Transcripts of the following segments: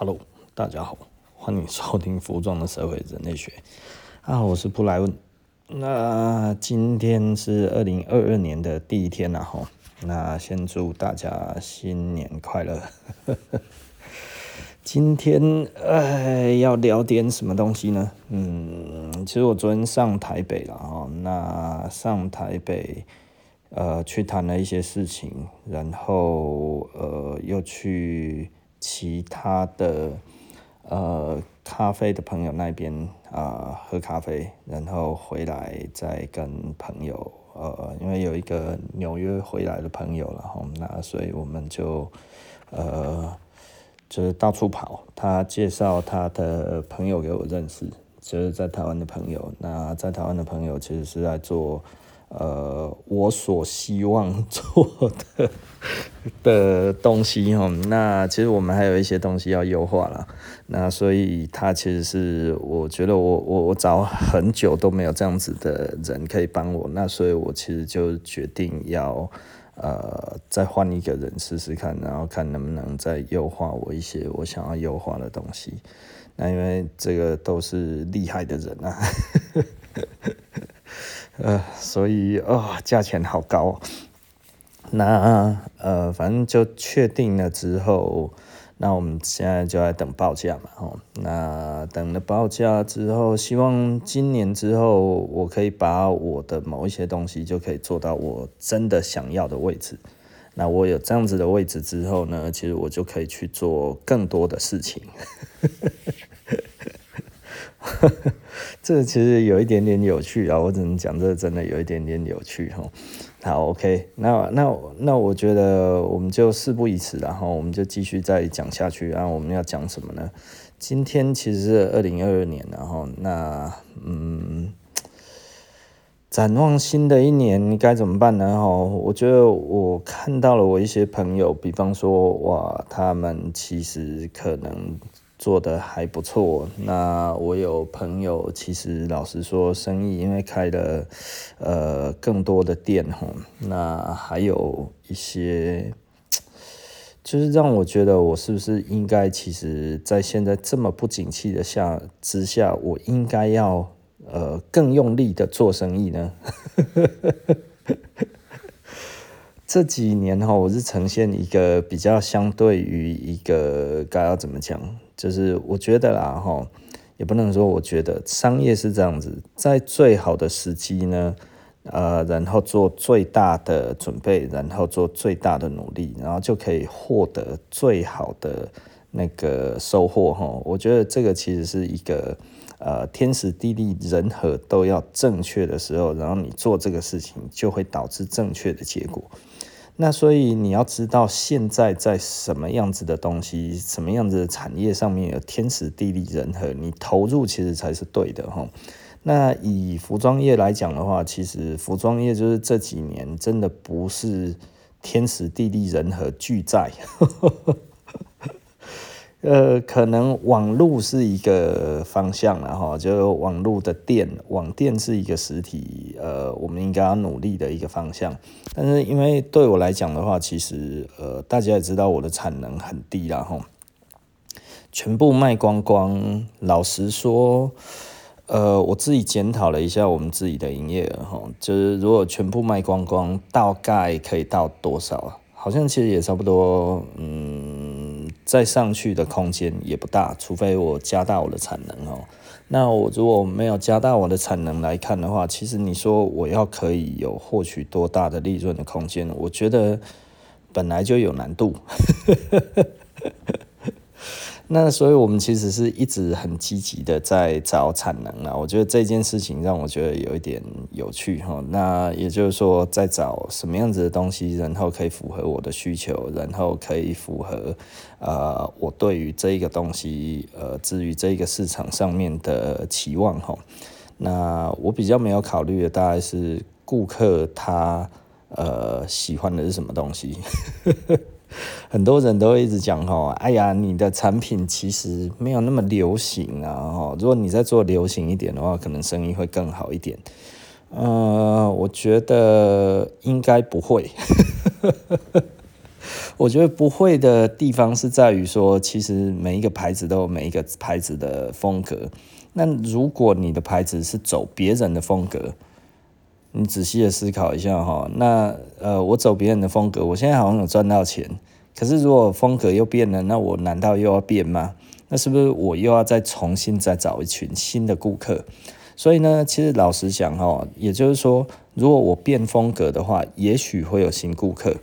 Hello，大家好，欢迎收听《服装的社会人类学》啊，我是布莱恩。那今天是二零二二年的第一天了哈，那先祝大家新年快乐。今天呃要聊点什么东西呢？嗯，其实我昨天上台北了哈，那上台北呃去谈了一些事情，然后呃又去。其他的呃咖啡的朋友那边啊、喝咖啡，然后回来再跟朋友呃，因为有一个纽约回来的朋友了哈，那所以我们就呃就是到处跑，他介绍他的朋友给我认识，就是在台湾的朋友，那在台湾的朋友其实是在做。呃，我所希望做的的东西哦，那其实我们还有一些东西要优化了，那所以他其实是我觉得我我我找很久都没有这样子的人可以帮我，那所以我其实就决定要呃再换一个人试试看，然后看能不能再优化我一些我想要优化的东西，那因为这个都是厉害的人啊。呃，所以哦，价钱好高。那呃，反正就确定了之后，那我们现在就在等报价嘛。哦，那等了报价之后，希望今年之后，我可以把我的某一些东西就可以做到我真的想要的位置。那我有这样子的位置之后呢，其实我就可以去做更多的事情。这其实有一点点有趣啊，我只能讲这真的有一点点有趣哈。好，OK，那那那我觉得我们就事不宜迟，然后我们就继续再讲下去。然后我们要讲什么呢？今天其实是二零二二年，然后那嗯，展望新的一年，该怎么办呢？哈，我觉得我看到了我一些朋友，比方说哇，他们其实可能。做得还不错。那我有朋友，其实老实说，生意因为开了呃更多的店哈，那还有一些，就是让我觉得我是不是应该，其实，在现在这么不景气的下之下，我应该要呃更用力的做生意呢？这几年哈，我是呈现一个比较相对于一个该要怎么讲？就是我觉得啦，哈，也不能说我觉得商业是这样子，在最好的时机呢，呃，然后做最大的准备，然后做最大的努力，然后就可以获得最好的那个收获，哈。我觉得这个其实是一个呃天时地利人和都要正确的时候，然后你做这个事情就会导致正确的结果。那所以你要知道现在在什么样子的东西，什么样子的产业上面有天时地利人和，你投入其实才是对的哈。那以服装业来讲的话，其实服装业就是这几年真的不是天时地利人和俱在。呃，可能网路是一个方向，了哈就网路的店，网店是一个实体，呃，我们应该要努力的一个方向。但是因为对我来讲的话，其实呃，大家也知道我的产能很低，然后全部卖光光。老实说，呃，我自己检讨了一下我们自己的营业额，哈，就是如果全部卖光光，大概可以到多少啊？好像其实也差不多，嗯，再上去的空间也不大，除非我加大我的产能哦。那我如果没有加大我的产能来看的话，其实你说我要可以有获取多大的利润的空间，我觉得本来就有难度。那所以，我们其实是一直很积极的在找产能啊。我觉得这件事情让我觉得有一点有趣哈。那也就是说，在找什么样子的东西，然后可以符合我的需求，然后可以符合呃我对于这一个东西呃至于这一个市场上面的期望哈。那我比较没有考虑的大概是顾客他呃喜欢的是什么东西。很多人都会一直讲哈，哎呀，你的产品其实没有那么流行啊，哈，如果你再做流行一点的话，可能生意会更好一点。呃，我觉得应该不会。我觉得不会的地方是在于说，其实每一个牌子都有每一个牌子的风格。那如果你的牌子是走别人的风格，你仔细的思考一下哈。那呃，我走别人的风格，我现在好像有赚到钱。可是如果风格又变了，那我难道又要变吗？那是不是我又要再重新再找一群新的顾客？所以呢，其实老实讲哈，也就是说，如果我变风格的话，也许会有新顾客。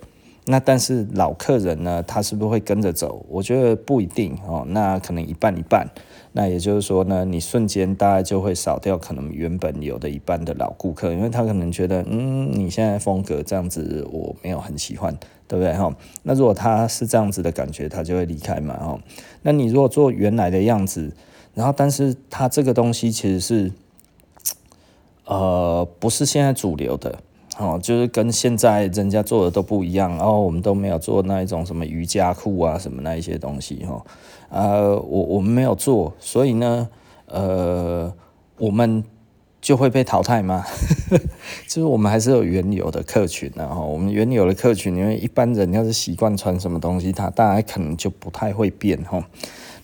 那但是老客人呢，他是不是会跟着走？我觉得不一定哦。那可能一半一半。那也就是说呢，你瞬间大概就会少掉可能原本有的一半的老顾客，因为他可能觉得，嗯，你现在风格这样子，我没有很喜欢，对不对哈？那如果他是这样子的感觉，他就会离开嘛哈。那你如果做原来的样子，然后但是他这个东西其实是，呃，不是现在主流的。哦，就是跟现在人家做的都不一样，然后我们都没有做那一种什么瑜伽裤啊，什么那一些东西哈，呃，我我们没有做，所以呢，呃，我们就会被淘汰吗？就是我们还是有原有的客群的哈，我们原有的客群，因为一般人要是习惯穿什么东西，他大概可能就不太会变哈，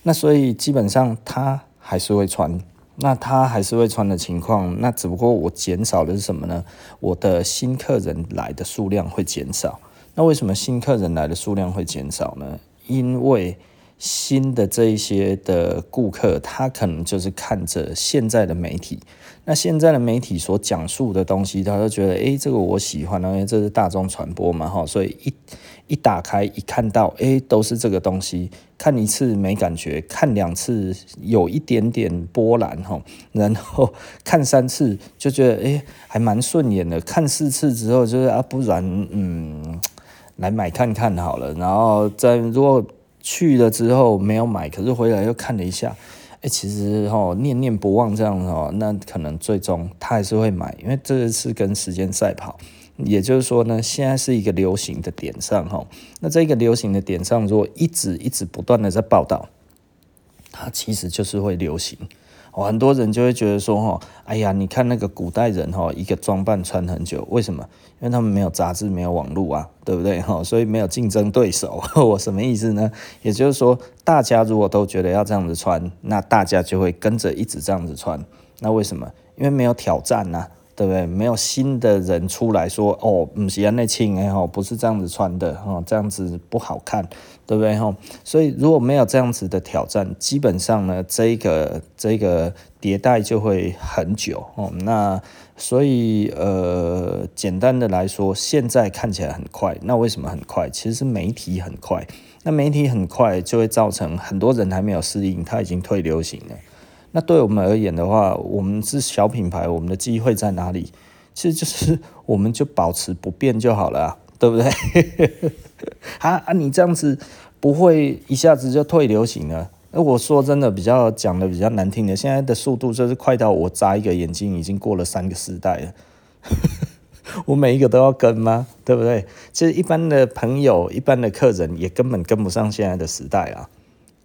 那所以基本上他还是会穿。那他还是会穿的情况，那只不过我减少的是什么呢？我的新客人来的数量会减少。那为什么新客人来的数量会减少呢？因为新的这一些的顾客，他可能就是看着现在的媒体。那现在的媒体所讲述的东西，他就觉得，诶，这个我喜欢，因为这是大众传播嘛，哈，所以一一打开一看到，诶，都是这个东西，看一次没感觉，看两次有一点点波澜，哈，然后 看三次就觉得，诶，还蛮顺眼的，看四次之后就是啊，不然，嗯，来买看看好了，然后再如果去了之后没有买，可是回来又看了一下。哎，其实哦，念念不忘这样哦，那可能最终他还是会买，因为这是跟时间赛跑。也就是说呢，现在是一个流行的点上哈，那这个流行的点上，如果一直一直不断的在报道，它其实就是会流行。很多人就会觉得说，哈，哎呀，你看那个古代人，哈，一个装扮穿很久，为什么？因为他们没有杂志，没有网络啊，对不对？哈，所以没有竞争对手。我什么意思呢？也就是说，大家如果都觉得要这样子穿，那大家就会跟着一直这样子穿。那为什么？因为没有挑战呐。对不对？没有新的人出来说哦，不是那青哎吼，不是这样子穿的哈，这样子不好看，对不对哈？所以如果没有这样子的挑战，基本上呢，这个这个迭代就会很久哦。那所以呃，简单的来说，现在看起来很快，那为什么很快？其实是媒体很快，那媒体很快就会造成很多人还没有适应，它已经退流行了。那对我们而言的话，我们是小品牌，我们的机会在哪里？其实就是我们就保持不变就好了，对不对？啊啊，你这样子不会一下子就退流行了？那我说真的，比较讲的比较难听的，现在的速度就是快到我眨一个眼睛，已经过了三个时代了。我每一个都要跟吗？对不对？其实一般的朋友、一般的客人也根本跟不上现在的时代啊。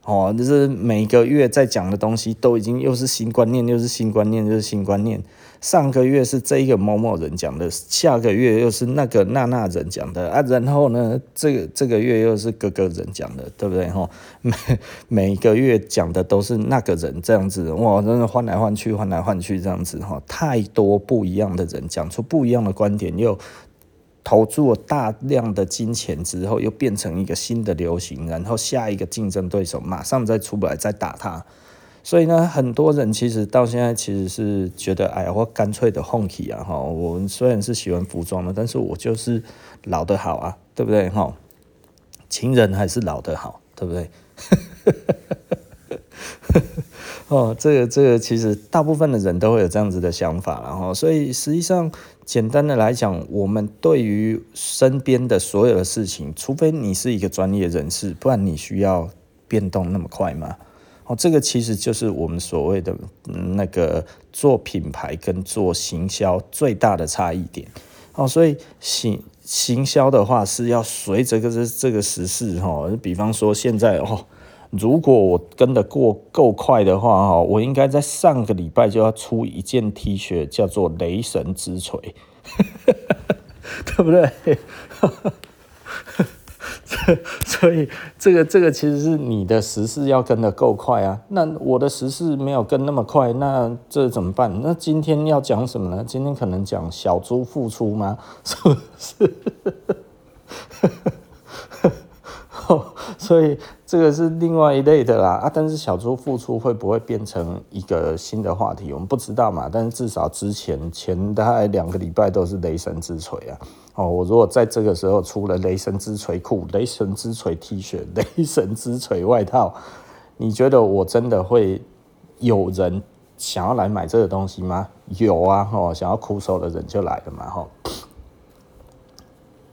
哦，就是每个月在讲的东西都已经又是新观念，又是新观念，又是新观念。上个月是这一个某某人讲的，下个月又是那个那那人讲的啊，然后呢，这个这个月又是各个人讲的，对不对？哈，每每个月讲的都是那个人这样子，哇，真的换来换去，换来换去这样子哈，太多不一样的人讲出不一样的观点又。投注了大量的金钱之后，又变成一个新的流行，然后下一个竞争对手马上再出来再打他，所以呢，很多人其实到现在其实是觉得，哎呀，我干脆的放弃啊，哈，我们虽然是喜欢服装的，但是我就是老的好啊，对不对？哈，情人还是老的好，对不对？哦，这个这个其实大部分的人都会有这样子的想法，然后所以实际上简单的来讲，我们对于身边的所有的事情，除非你是一个专业人士，不然你需要变动那么快吗？哦，这个其实就是我们所谓的那个做品牌跟做行销最大的差异点。哦，所以行行销的话是要随着这个这个时事哈，比方说现在哦。如果我跟得过够快的话，哈，我应该在上个礼拜就要出一件 T 恤，叫做“雷神之锤”，对不对？所以这个这个其实是你的时事要跟得够快啊。那我的时事没有跟那么快，那这怎么办？那今天要讲什么呢？今天可能讲小猪复出吗？是不是？所以这个是另外一类的啦啊！但是小猪复出会不会变成一个新的话题？我们不知道嘛。但是至少之前前大概两个礼拜都是雷神之锤啊！哦，我如果在这个时候出了雷神之锤裤、雷神之锤 T 恤、雷神之锤外套，你觉得我真的会有人想要来买这个东西吗？有啊！哦，想要苦手的人就来了嘛！哈。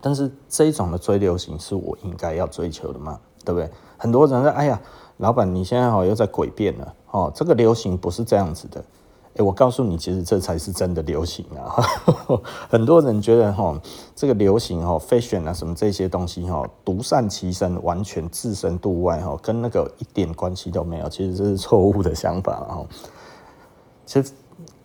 但是这种的追流行是我应该要追求的吗？对不对？很多人说：“哎呀，老板，你现在好又在诡辩了哦，这个流行不是这样子的。”哎，我告诉你，其实这才是真的流行啊！很多人觉得哈，这个流行哈，fashion 啊，什么这些东西哈，独善其身，完全置身度外哈，跟那个一点关系都没有。其实这是错误的想法哈。其实。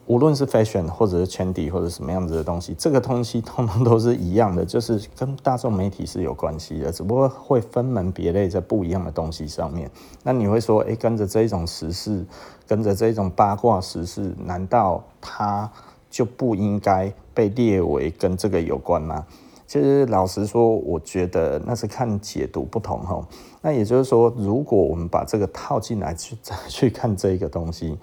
无论是 fashion 或者是 trendy 或者什么样子的东西，这个东西通通都是一样的，就是跟大众媒体是有关系的，只不过会分门别类在不一样的东西上面。那你会说，诶，跟着这一种时事，跟着这种八卦时事，难道它就不应该被列为跟这个有关吗？其实老实说，我觉得那是看解读不同哈。那也就是说，如果我们把这个套进来去再去看这个东西。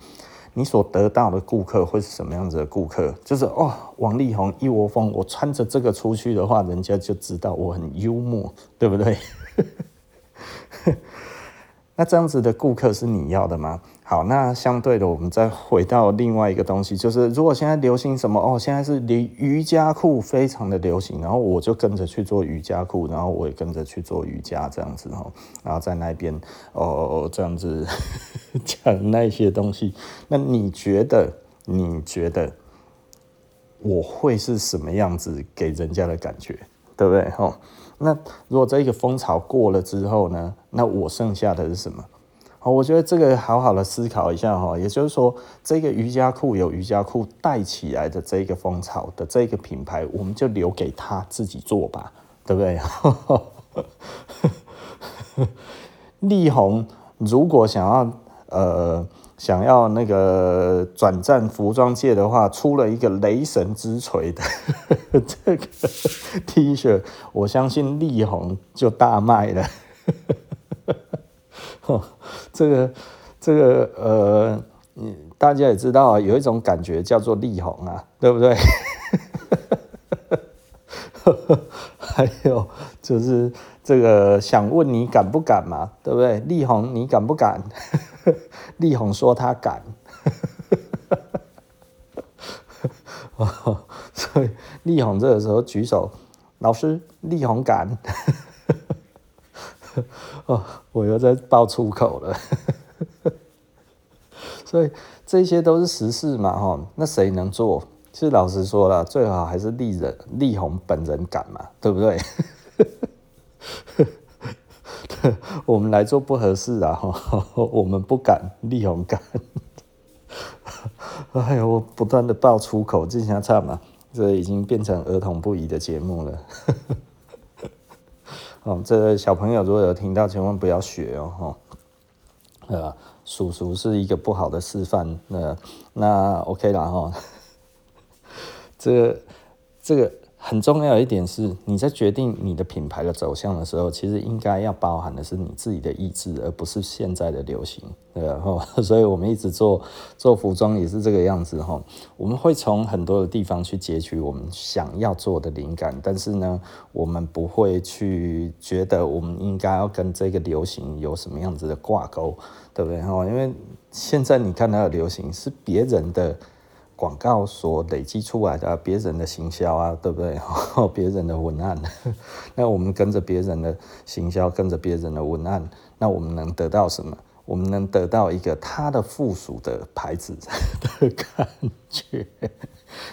你所得到的顾客会是什么样子的顾客？就是哦，王力宏一窝蜂，我穿着这个出去的话，人家就知道我很幽默，对不对？那这样子的顾客是你要的吗？好，那相对的，我们再回到另外一个东西，就是如果现在流行什么哦，现在是瑜瑜伽裤非常的流行，然后我就跟着去做瑜伽裤，然后我也跟着去做瑜伽这样子哈，然后在那边哦这样子 讲那些东西，那你觉得你觉得我会是什么样子给人家的感觉，对不对？哈。那如果这个风潮过了之后呢？那我剩下的是什么？好，我觉得这个好好的思考一下哈。也就是说，这个瑜伽裤有瑜伽裤带起来的这个风潮的这个品牌，我们就留给他自己做吧，对不对？力宏如果想要呃。想要那个转战服装界的话，出了一个雷神之锤的这个 T 恤，我相信力宏就大卖了。这个这个呃，大家也知道啊，有一种感觉叫做力宏啊，对不对？还有就是这个想问你敢不敢嘛，对不对？力宏你敢不敢？力宏说他敢，所以力宏这个时候举手，老师，力宏敢，哦，我又在爆粗口了，所以这些都是时事嘛，哈，那谁能做？其实老实说了，最好还是丽人力宏本人敢嘛，对不对？我们来做不合适啊！哈 我们不敢，力宏敢。哎呦，我不断的爆粗口，这下差嘛，这已经变成儿童不宜的节目了。哦，这小朋友如果有听到，千万不要学哦。哈呃，叔叔是一个不好的示范。那那 OK 了哈。这这个。很重要一点是，你在决定你的品牌的走向的时候，其实应该要包含的是你自己的意志，而不是现在的流行，对吧？所以我们一直做做服装也是这个样子哈。我们会从很多的地方去截取我们想要做的灵感，但是呢，我们不会去觉得我们应该要跟这个流行有什么样子的挂钩，对不对？哈，因为现在你看到的流行是别人的。广告所累积出来的别人的行销啊，对不对？别人的文案，那我们跟着别人的行销，跟着别人的文案，那我们能得到什么？我们能得到一个它的附属的牌子 的感觉。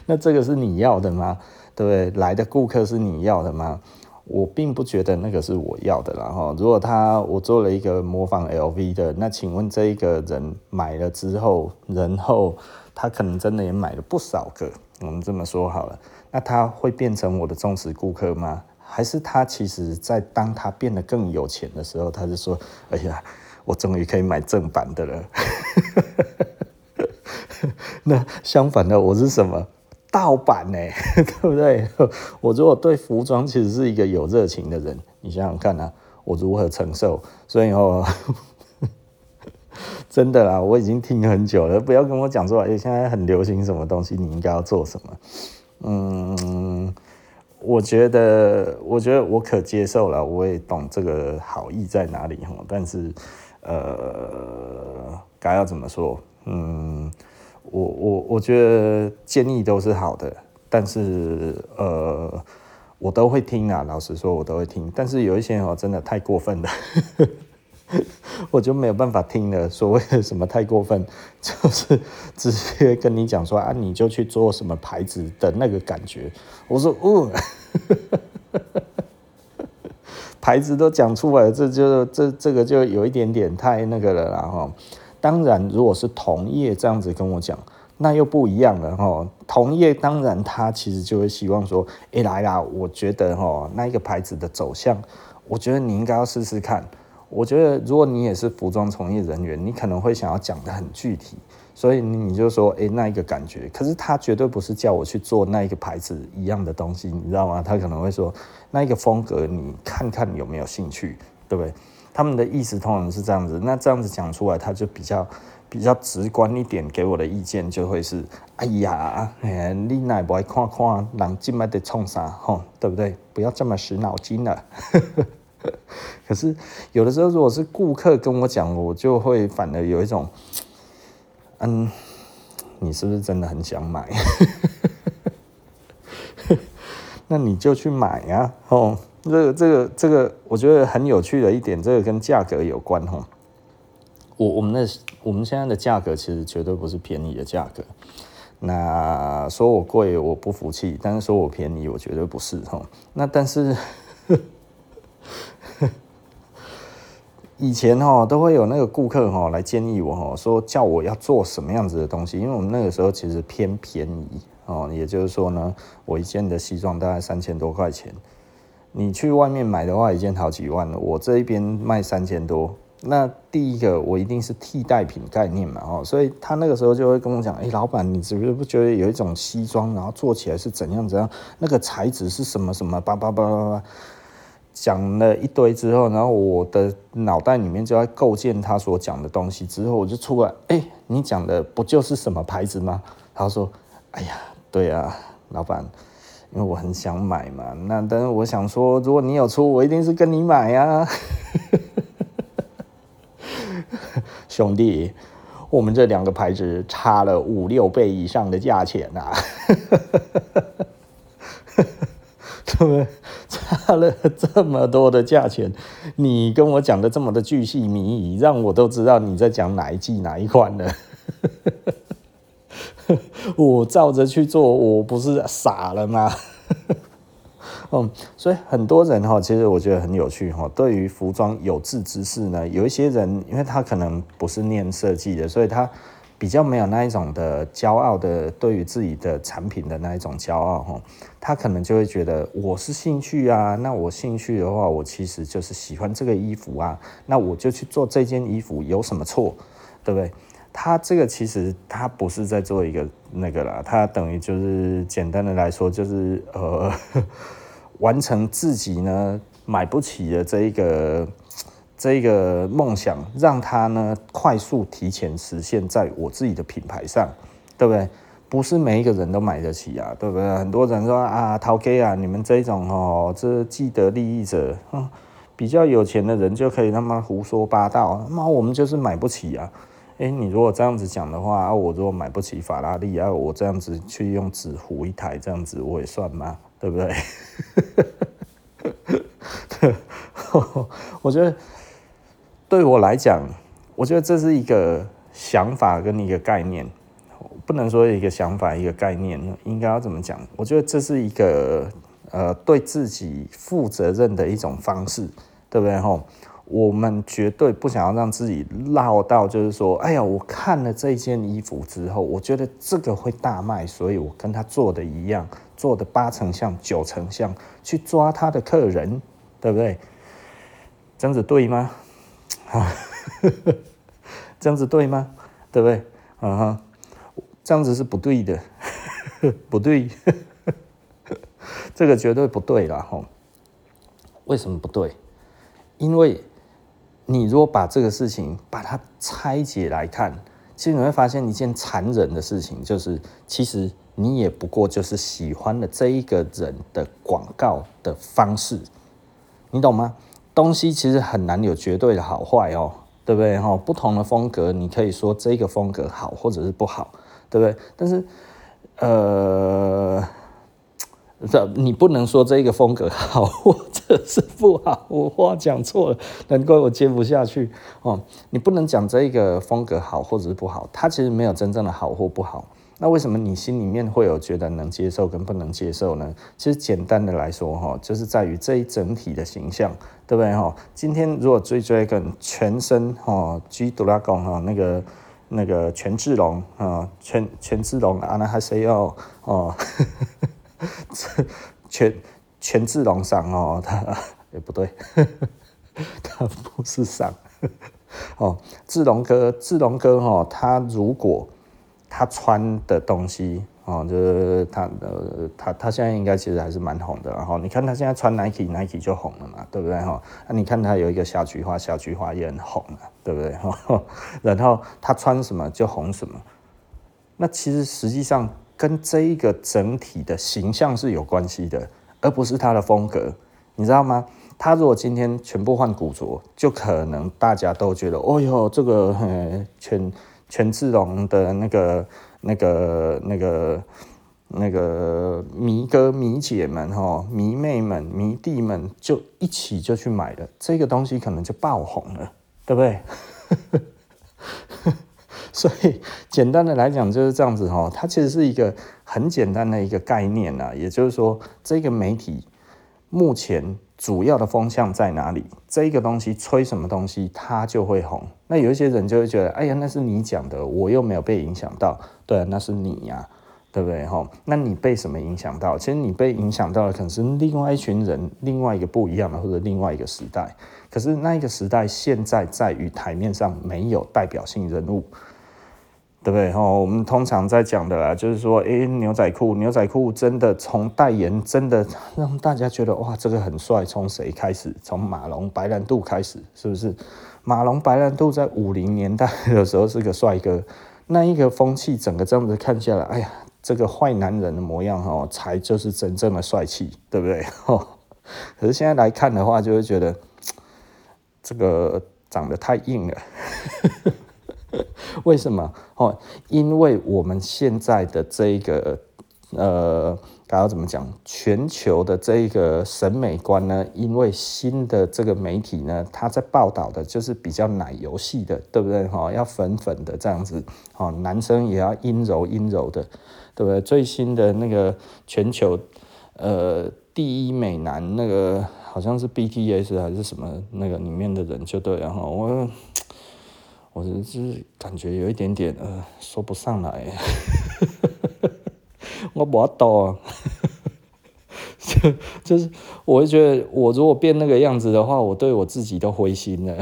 那这个是你要的吗？对不对？来的顾客是你要的吗？我并不觉得那个是我要的啦哈。如果他我做了一个模仿 LV 的，那请问这一个人买了之后，然后。他可能真的也买了不少个，我们这么说好了，那他会变成我的忠实顾客吗？还是他其实在当他变得更有钱的时候，他就说：“哎呀，我终于可以买正版的了。”那相反的，我是什么盗版呢？对不对？我如果对服装其实是一个有热情的人，你想想看啊，我如何承受？所以哦。真的啦，我已经听很久了，不要跟我讲说，哎、现在很流行什么东西，你应该要做什么。嗯，我觉得，我觉得我可接受了，我也懂这个好意在哪里哈。但是，呃，该要怎么说？嗯，我我我觉得建议都是好的，但是呃，我都会听啊。老实说，我都会听。但是有一些哦，真的太过分了。我就没有办法听了。所谓的什么太过分，就是直接跟你讲说啊，你就去做什么牌子的那个感觉。我说，哦，牌子都讲出来了，这就这这个就有一点点太那个了。然后，当然，如果是同业这样子跟我讲，那又不一样了哈。同业当然他其实就会希望说，哎来啦，我觉得哈那一个牌子的走向，我觉得你应该要试试看。我觉得，如果你也是服装从业人员，你可能会想要讲得很具体，所以你就说，哎，那一个感觉。可是他绝对不是叫我去做那一个牌子一样的东西，你知道吗？他可能会说，那一个风格，你看看有没有兴趣，对不对？他们的意思通常是这样子。那这样子讲出来，他就比较比较直观一点，给我的意见就会是，哎呀，哎，你哪不爱看看人进麦得冲啥，吼，对不对？不要这么死脑筋了。可是有的时候，如果是顾客跟我讲，我就会反而有一种，嗯，你是不是真的很想买？那你就去买啊！哦，这个、这个、这个，我觉得很有趣的一点，这个跟价格有关哦。我我们的我们现在的价格其实绝对不是便宜的价格。那说我贵，我不服气；但是说我便宜，我绝对不是哦。那但是。以前哈都会有那个顾客哈来建议我哈说叫我要做什么样子的东西，因为我们那个时候其实偏便宜哦，也就是说呢，我一件的西装大概三千多块钱，你去外面买的话一件好几万，我这一边卖三千多，那第一个我一定是替代品概念嘛哦，所以他那个时候就会跟我讲，哎，老板你是不是不觉得有一种西装然后做起来是怎样怎样，那个材质是什么什么叭叭叭叭叭。讲了一堆之后，然后我的脑袋里面就在构建他所讲的东西。之后我就出来，哎、你讲的不就是什么牌子吗？他说，哎呀，对啊，老板，因为我很想买嘛。那但是我想说，如果你有出，我一定是跟你买呀、啊。兄弟，我们这两个牌子差了五六倍以上的价钱啊。对不对？差了这么多的价钱，你跟我讲的这么的巨细靡遗，让我都知道你在讲哪一季哪一款了。我照着去做，我不是傻了吗？嗯，所以很多人哈，其实我觉得很有趣哈。对于服装有志之士呢，有一些人，因为他可能不是念设计的，所以他。比较没有那一种的骄傲的，对于自己的产品的那一种骄傲哈，他可能就会觉得我是兴趣啊，那我兴趣的话，我其实就是喜欢这个衣服啊，那我就去做这件衣服有什么错，对不对？他这个其实他不是在做一个那个啦，他等于就是简单的来说就是呃，完成自己呢买不起的这一个。这个梦想让他呢快速提前实现在我自己的品牌上，对不对？不是每一个人都买得起啊，对不对？很多人说啊，陶给啊，你们这种哦，这既得利益者，嗯，比较有钱的人就可以他妈胡说八道，那我们就是买不起啊。诶，你如果这样子讲的话，我如果买不起法拉利啊，我这样子去用纸糊一台，这样子我也算吗？对不对？我觉得。对我来讲，我觉得这是一个想法跟一个概念，不能说一个想法一个概念，应该要怎么讲？我觉得这是一个呃对自己负责任的一种方式，对不对？吼，我们绝对不想要让自己落到，就是说，哎呀，我看了这件衣服之后，我觉得这个会大卖，所以我跟他做的一样，做的八成像、九成像，去抓他的客人，对不对？这样子对吗？啊，这样子对吗？对不对？啊哈，这样子是不对的，不对，这个绝对不对了吼。为什么不对？因为你如果把这个事情把它拆解来看，其实你会发现一件残忍的事情，就是其实你也不过就是喜欢了这一个人的广告的方式，你懂吗？东西其实很难有绝对的好坏哦，对不对？哈，不同的风格，你可以说这个风格好或者是不好，对不对？但是，呃。这你不能说这个风格好或者是不好，我话讲错了，难怪我接不下去哦。你不能讲这个风格好或者是不好，它其实没有真正的好或不好。那为什么你心里面会有觉得能接受跟不能接受呢？其实简单的来说哈，就是在于这一整体的形象，对不对哈？今天如果追追跟全身哈，G 杜拉贡哈那个那个权志龙啊，权权志龙啊，那还是要哦。权权志龙上哦，他也、欸、不对，他不是上哦。志龙哥，志龙哥哈，他如果他穿的东西哦，就是他呃，他他现在应该其实还是蛮红的。然后你看他现在穿 Nike，Nike 就红了嘛，对不对哈？那你看他有一个小菊花，小菊花也很红了，对不对哈？然后他穿什么就红什么。那其实实际上。跟这一个整体的形象是有关系的，而不是他的风格，你知道吗？他如果今天全部换古着，就可能大家都觉得，哦哟，这个权权志龙的那个那个那个那个迷哥迷姐们哈，迷妹们迷弟们就一起就去买了这个东西，可能就爆红了，对不对？所以简单的来讲就是这样子哈，它其实是一个很简单的一个概念呐，也就是说，这个媒体目前主要的风向在哪里？这个东西吹什么东西，它就会红。那有一些人就会觉得，哎呀，那是你讲的，我又没有被影响到。对，那是你呀，对不对哈？那你被什么影响到？其实你被影响到的可能是另外一群人，另外一个不一样的，或者另外一个时代。可是那一个时代现在在于台面上没有代表性人物。对不对？哈，我们通常在讲的啦，就是说，诶，牛仔裤，牛仔裤真的从代言，真的让大家觉得哇，这个很帅。从谁开始？从马龙白兰度开始，是不是？马龙白兰度在五零年代的时候是个帅哥，那一个风气整个这样子看下来，哎呀，这个坏男人的模样哦，才就是真正的帅气，对不对？哈，可是现在来看的话，就会觉得这个长得太硬了。为什么？哦，因为我们现在的这个呃，该要怎么讲？全球的这一个审美观呢？因为新的这个媒体呢，它在报道的就是比较奶油系的，对不对？哈，要粉粉的这样子，哦，男生也要阴柔阴柔的，对不对？最新的那个全球呃第一美男，那个好像是 BTS 还是什么那个里面的人就对了哈，我。我就是感觉有一点点呃说不上来，我不懂啊，就就是我会觉得我如果变那个样子的话，我对我自己都灰心了，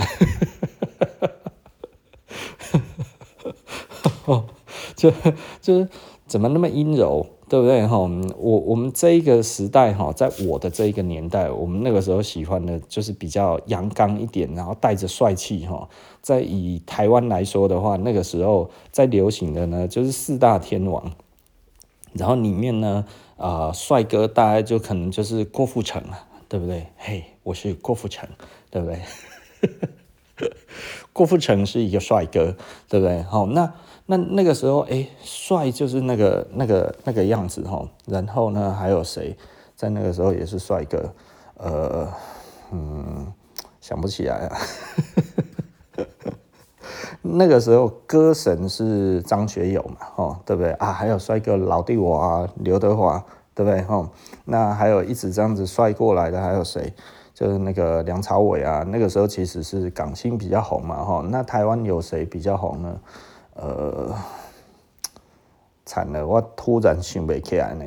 哦，就就是怎么那么阴柔？对不对哈？我我们这一个时代哈，在我的这一个年代，我们那个时候喜欢的就是比较阳刚一点，然后带着帅气哈。在以台湾来说的话，那个时候在流行的呢就是四大天王，然后里面呢啊、呃、帅哥大概就可能就是郭富城了，对不对？嘿，我是郭富城，对不对？郭富城是一个帅哥，对不对？好，那。那那个时候，哎，帅就是那个那个那个样子哈。然后呢，还有谁在那个时候也是帅哥？呃，嗯，想不起来啊。那个时候歌神是张学友嘛，哦，对不对啊？还有帅哥老弟我啊，刘德华，对不对？哈，那还有一直这样子帅过来的还有谁？就是那个梁朝伟啊，那个时候其实是港星比较红嘛，哈。那台湾有谁比较红呢？呃，惨了，我突然想不起来呢。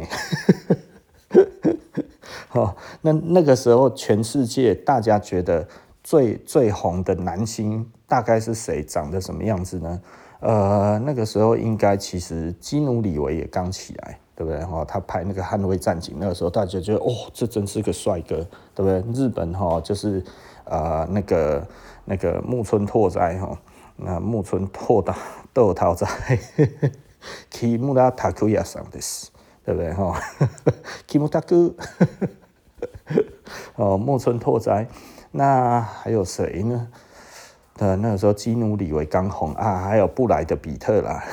好，那那个时候全世界大家觉得最最红的男星大概是谁？长得什么样子呢？呃，那个时候应该其实基努里维也刚起来。对不对？哈，他拍那个《捍卫战警》那个时候，大家觉得哦，这真是个帅哥，对不对？日本哈，就是呃那个那个木村拓哉哈，那木村拓 哉豆桃哉，Kimura Takuya 桑的斯，对不对？哈，Kimura Taku，哦，木村拓哉，那还有谁呢？呃，那个时候基努李维刚红啊，还有布莱德彼特啦，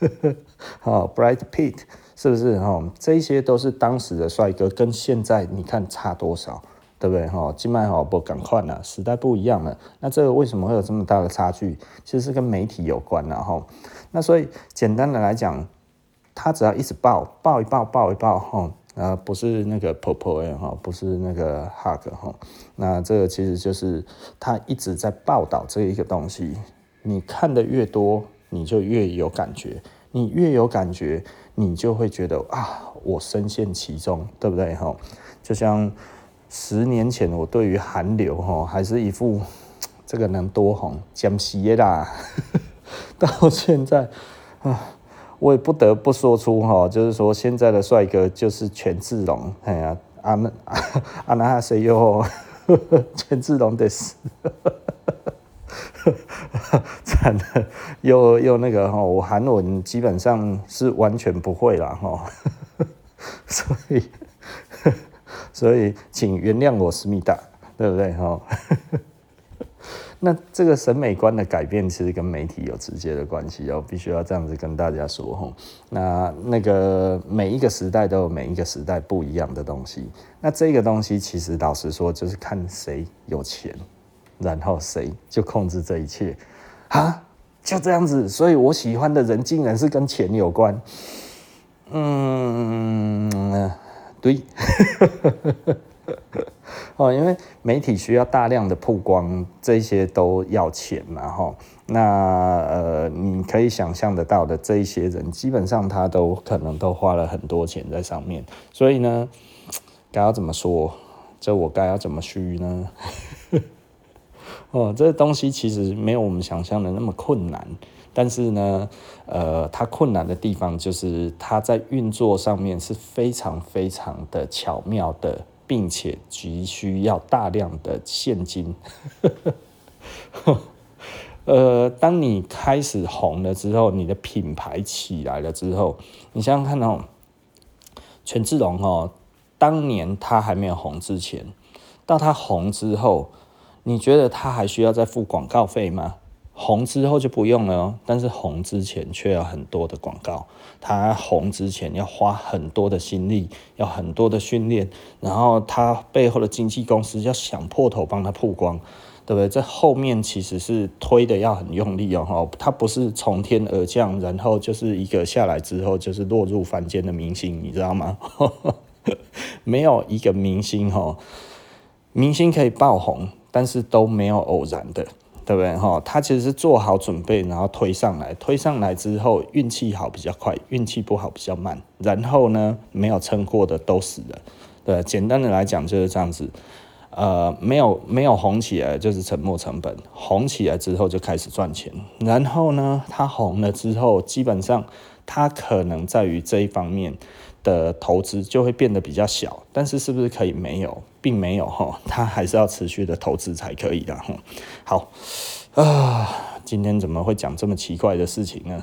哦，Brad Pitt。是不是哈？这些都是当时的帅哥，跟现在你看差多少，对不对哈？今麦好不赶快了，时代不一样了。那这个为什么会有这么大的差距？其实是跟媒体有关了哈。那所以简单的来讲，他只要一直抱抱一抱抱一抱哈，啊，不是那个婆婆哈，不是那个 hug 哈。那这个其实就是他一直在报道这一个东西。你看的越多，你就越有感觉。你越有感觉。你就会觉得啊，我深陷其中，对不对哈？就像十年前我对于韩流哈，还是一副这个能多红，江西啦，到现在啊，我也不得不说出哈，就是说现在的帅哥就是权志龙，哎呀，阿那 阿那哈谁哟，权志龙的死。惨了，又又那个哈，我韩文基本上是完全不会了哈，所以所以请原谅我思密达，对不对哈？那这个审美观的改变其实跟媒体有直接的关系哦，必须要这样子跟大家说哈。那那个每一个时代都有每一个时代不一样的东西，那这个东西其实老实说就是看谁有钱。然后谁就控制这一切啊？就这样子，所以我喜欢的人竟然是跟钱有关。嗯，对。哦，因为媒体需要大量的曝光，这些都要钱嘛，哈。那呃，你可以想象得到的，这一些人基本上他都可能都花了很多钱在上面。所以呢，该要怎么说？这我该要怎么虚呢？哦，这东西其实没有我们想象的那么困难，但是呢，呃，它困难的地方就是它在运作上面是非常非常的巧妙的，并且急需要大量的现金。呃，当你开始红了之后，你的品牌起来了之后，你想想看哦，权志龙哦，当年他还没有红之前，到他红之后。你觉得他还需要再付广告费吗？红之后就不用了哦，但是红之前却有很多的广告。他红之前要花很多的心力，要很多的训练，然后他背后的经纪公司要想破头帮他曝光，对不对？这后面其实是推的要很用力哦，他不是从天而降，然后就是一个下来之后就是落入凡间的明星，你知道吗？没有一个明星哈，明星可以爆红。但是都没有偶然的，对不对哈？他其实是做好准备，然后推上来，推上来之后运气好比较快，运气不好比较慢。然后呢，没有撑过的都死了。对，简单的来讲就是这样子。呃，没有没有红起来就是沉没成本，红起来之后就开始赚钱。然后呢，他红了之后，基本上他可能在于这一方面。的投资就会变得比较小，但是是不是可以没有，并没有哈，它还是要持续的投资才可以的哈。好啊，今天怎么会讲这么奇怪的事情呢？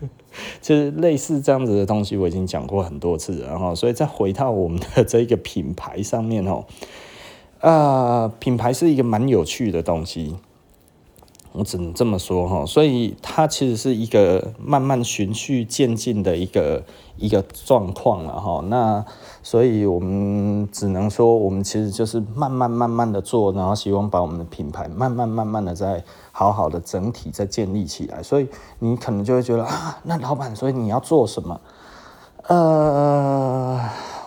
其实类似这样子的东西我已经讲过很多次了哈，所以再回到我们的这个品牌上面哦，啊，品牌是一个蛮有趣的东西。我只能这么说哈，所以它其实是一个慢慢循序渐进的一个一个状况了哈。那所以我们只能说，我们其实就是慢慢慢慢的做，然后希望把我们的品牌慢慢慢慢的再好好的整体再建立起来。所以你可能就会觉得啊，那老板，所以你要做什么？呃，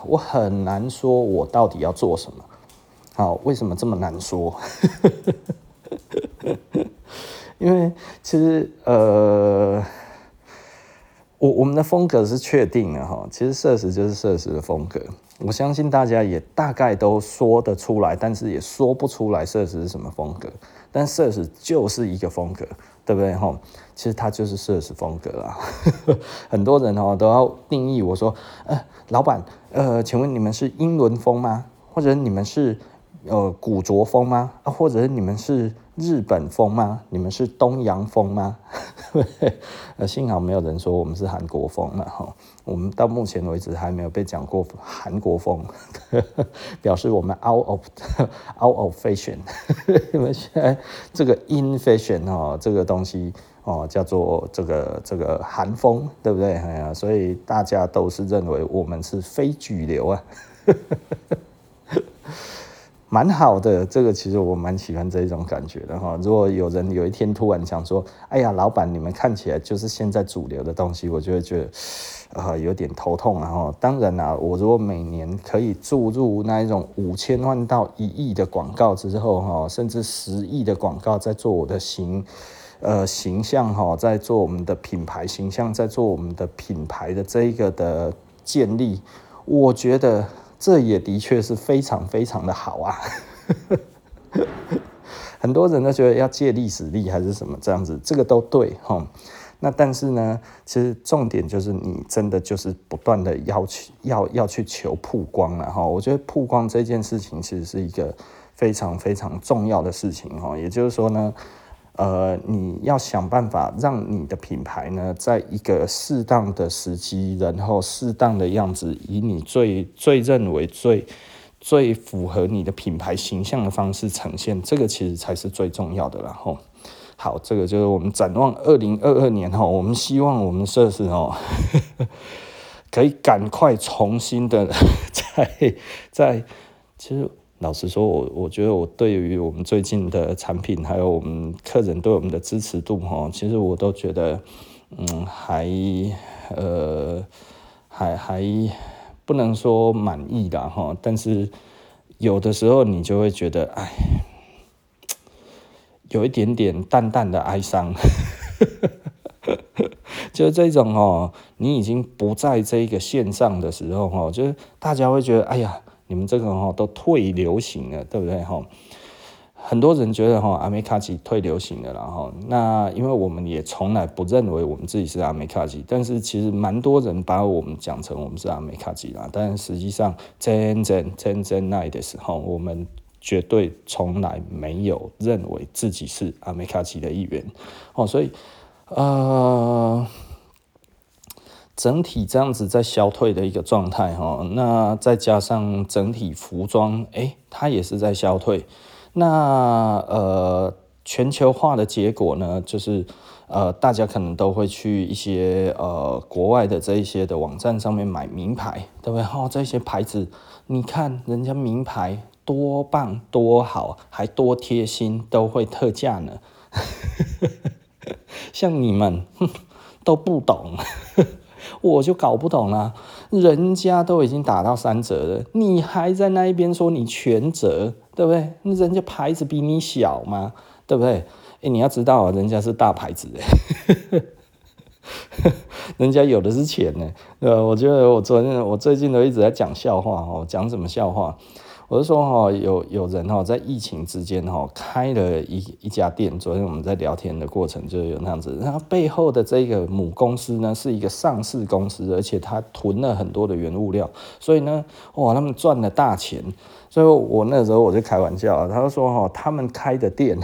我很难说我到底要做什么。好，为什么这么难说？因为其实呃。我我们的风格是确定的哈，其实社死就是社死的风格，我相信大家也大概都说得出来，但是也说不出来社死是什么风格，但社死就是一个风格，对不对哈？其实它就是社死风格啊，很多人哦都要定义我说，呃，老板，呃，请问你们是英伦风吗？或者你们是呃古着风吗？啊，或者你们是？日本风吗？你们是东洋风吗？呃，幸好没有人说我们是韩国风了哈。我们到目前为止还没有被讲过韩国风，表示我们 out of out of fashion。因为现在这个 in fashion 哦，这个东西哦叫做这个这个韩风，对不对？哎呀，所以大家都是认为我们是非主流啊。蛮好的，这个其实我蛮喜欢这一种感觉的哈。如果有人有一天突然想说：“哎呀，老板，你们看起来就是现在主流的东西”，我就会觉得啊、有点头痛啊哈。当然啦，我如果每年可以注入那一种五千万到一亿的广告之后哈，甚至十亿的广告在做我的形呃形象哈，在做我们的品牌形象，在做我们的品牌的这一个的建立，我觉得。这也的确是非常非常的好啊，很多人都觉得要借力使力还是什么这样子，这个都对哈。那但是呢，其实重点就是你真的就是不断的要去要要去求曝光了哈。我觉得曝光这件事情其实是一个非常非常重要的事情哈。也就是说呢。呃，你要想办法让你的品牌呢，在一个适当的时机，然后适当的样子，以你最最认为最最符合你的品牌形象的方式呈现，这个其实才是最重要的。然后，好，这个就是我们展望二零二二年哈，我们希望我们社死哦，可以赶快重新的在在其实。老实说，我我觉得我对于我们最近的产品，还有我们客人对我们的支持度，哈，其实我都觉得，嗯，还呃，还还不能说满意的哈。但是有的时候你就会觉得，哎，有一点点淡淡的哀伤，就是这种哦，你已经不在这个线上的时候，哈，就是大家会觉得，哎呀。你们这个哈都退流行了，对不对哈？很多人觉得哈阿美卡吉退流行了，然后那因为我们也从来不认为我们自己是阿美卡吉，但是其实蛮多人把我们讲成我们是阿美卡吉啦。但实际上真正真正那的时候，我们绝对从来没有认为自己是阿美卡吉的一员哦。所以呃。整体这样子在消退的一个状态哈，那再加上整体服装，诶，它也是在消退。那呃，全球化的结果呢，就是呃，大家可能都会去一些呃国外的这一些的网站上面买名牌，对不对？哦，这些牌子，你看人家名牌多棒多好，还多贴心，都会特价呢。像你们都不懂。我就搞不懂了，人家都已经打到三折了，你还在那一边说你全折，对不对？人家牌子比你小嘛，对不对？哎，你要知道啊，人家是大牌子哎，人家有的是钱呢。呃，我觉得我昨天我最近都一直在讲笑话哦，讲什么笑话？我是说哈，有有人哈在疫情之间哈开了一一家店。昨天我们在聊天的过程就有那样子，然后背后的这个母公司呢是一个上市公司，而且他囤了很多的原物料，所以呢，哇，他们赚了大钱。所以我那时候我就开玩笑，他就说哈，他们开的店，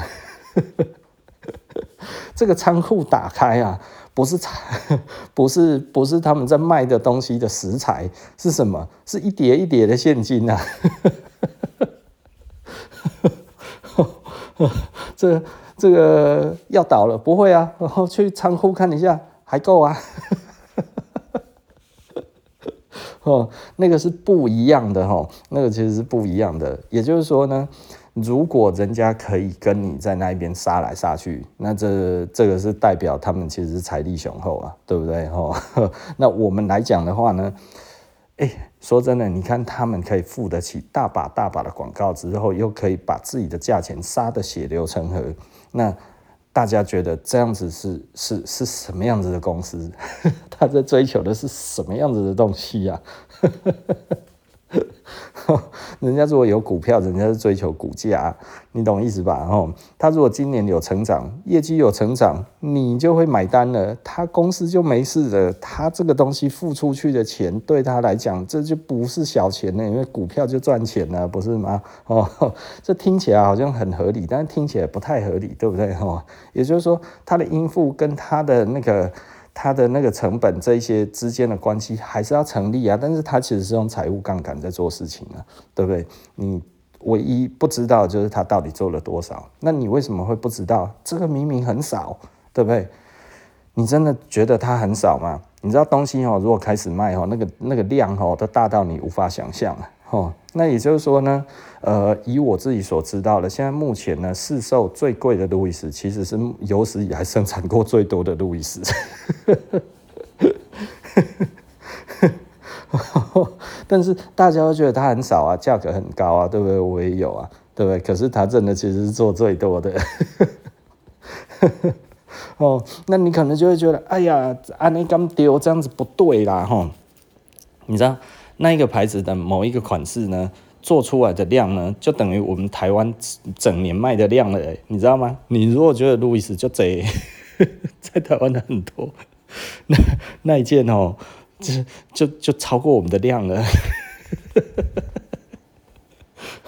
这个仓库打开啊。不是材，不是不是他们在卖的东西的食材是什么？是一叠一叠的现金呐！这这个要倒了？不会啊，然后去仓库看一下，还够啊。哦，那个是不一样的哈，那个其实是不一样的。也就是说呢。如果人家可以跟你在那边杀来杀去，那这这个是代表他们其实是财力雄厚啊，对不对？哈，那我们来讲的话呢，哎，说真的，你看他们可以付得起大把大把的广告，之后又可以把自己的价钱杀得血流成河，那大家觉得这样子是是是什么样子的公司？他在追求的是什么样子的东西呀、人家如果有股票，人家是追求股价，你懂意思吧？哦，他如果今年有成长，业绩有成长，你就会买单了，他公司就没事了。他这个东西付出去的钱，对他来讲，这就不是小钱了，因为股票就赚钱了，不是吗？哦，这听起来好像很合理，但是听起来不太合理，对不对？哦，也就是说，他的应付跟他的那个。它的那个成本这一些之间的关系还是要成立啊，但是它其实是用财务杠杆在做事情啊，对不对？你唯一不知道就是它到底做了多少，那你为什么会不知道？这个明明很少，对不对？你真的觉得它很少吗？你知道东西哦，如果开始卖哦，那个那个量哦，都大到你无法想象啊。哦，那也就是说呢，呃，以我自己所知道的，现在目前呢，市售最贵的路易斯，其实是有史以来生产过最多的路易斯。但是大家都觉得它很少啊，价格很高啊，对不对？我也有啊，对不对？可是它真的其实是做最多的。哦，那你可能就会觉得，哎呀，按你咁丢，这样子不对啦，哈，你知道？那一个牌子的某一个款式呢，做出来的量呢，就等于我们台湾整年卖的量了，你知道吗？你如果觉得路易斯就贼，在台湾的很多，那那一件哦，就就就超过我们的量了，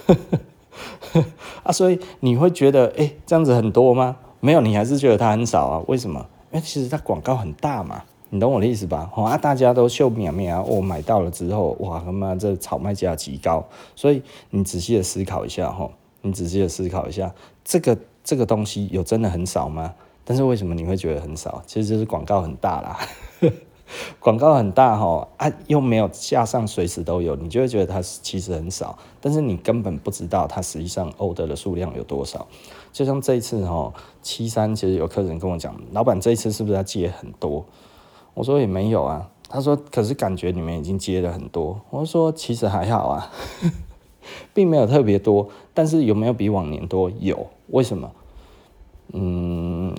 啊，所以你会觉得，哎，这样子很多吗？没有，你还是觉得它很少啊？为什么？因为其实它广告很大嘛。你懂我的意思吧？啊，大家都秀苗苗，我买到了之后，哇，他妈这炒卖价极高，所以你仔细的思考一下哈，你仔细的思考一下，这个这个东西有真的很少吗？但是为什么你会觉得很少？其实就是广告很大啦，广告很大哈，啊，又没有架上随时都有，你就会觉得它其实很少，但是你根本不知道它实际上欧德的数量有多少。就像这一次哈，七三其实有客人跟我讲，老板这一次是不是要借很多？我说也没有啊，他说可是感觉你们已经接了很多。我说其实还好啊，并没有特别多，但是有没有比往年多？有，为什么？嗯，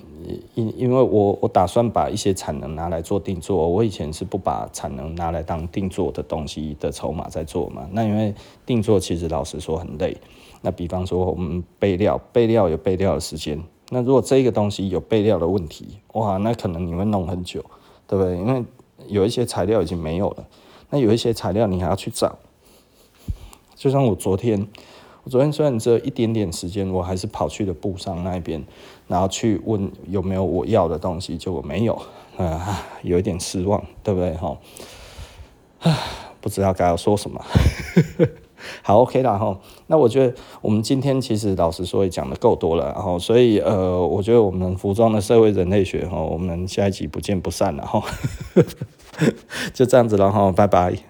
因因为我我打算把一些产能拿来做定做，我以前是不把产能拿来当定做的东西的筹码在做嘛。那因为定做其实老实说很累。那比方说我们备料，备料有备料的时间。那如果这个东西有备料的问题，哇，那可能你会弄很久。对不对？因为有一些材料已经没有了，那有一些材料你还要去找。就像我昨天，我昨天虽然只有一点点时间，我还是跑去了布商那边，然后去问有没有我要的东西，结果没有，啊，有一点失望，对不对？哈，啊，不知道该要说什么。好，OK 啦哈。那我觉得我们今天其实老实说也讲的够多了，然后所以呃，我觉得我们服装的社会人类学哈，我们下一集不见不散了哈。就这样子了哈，拜拜。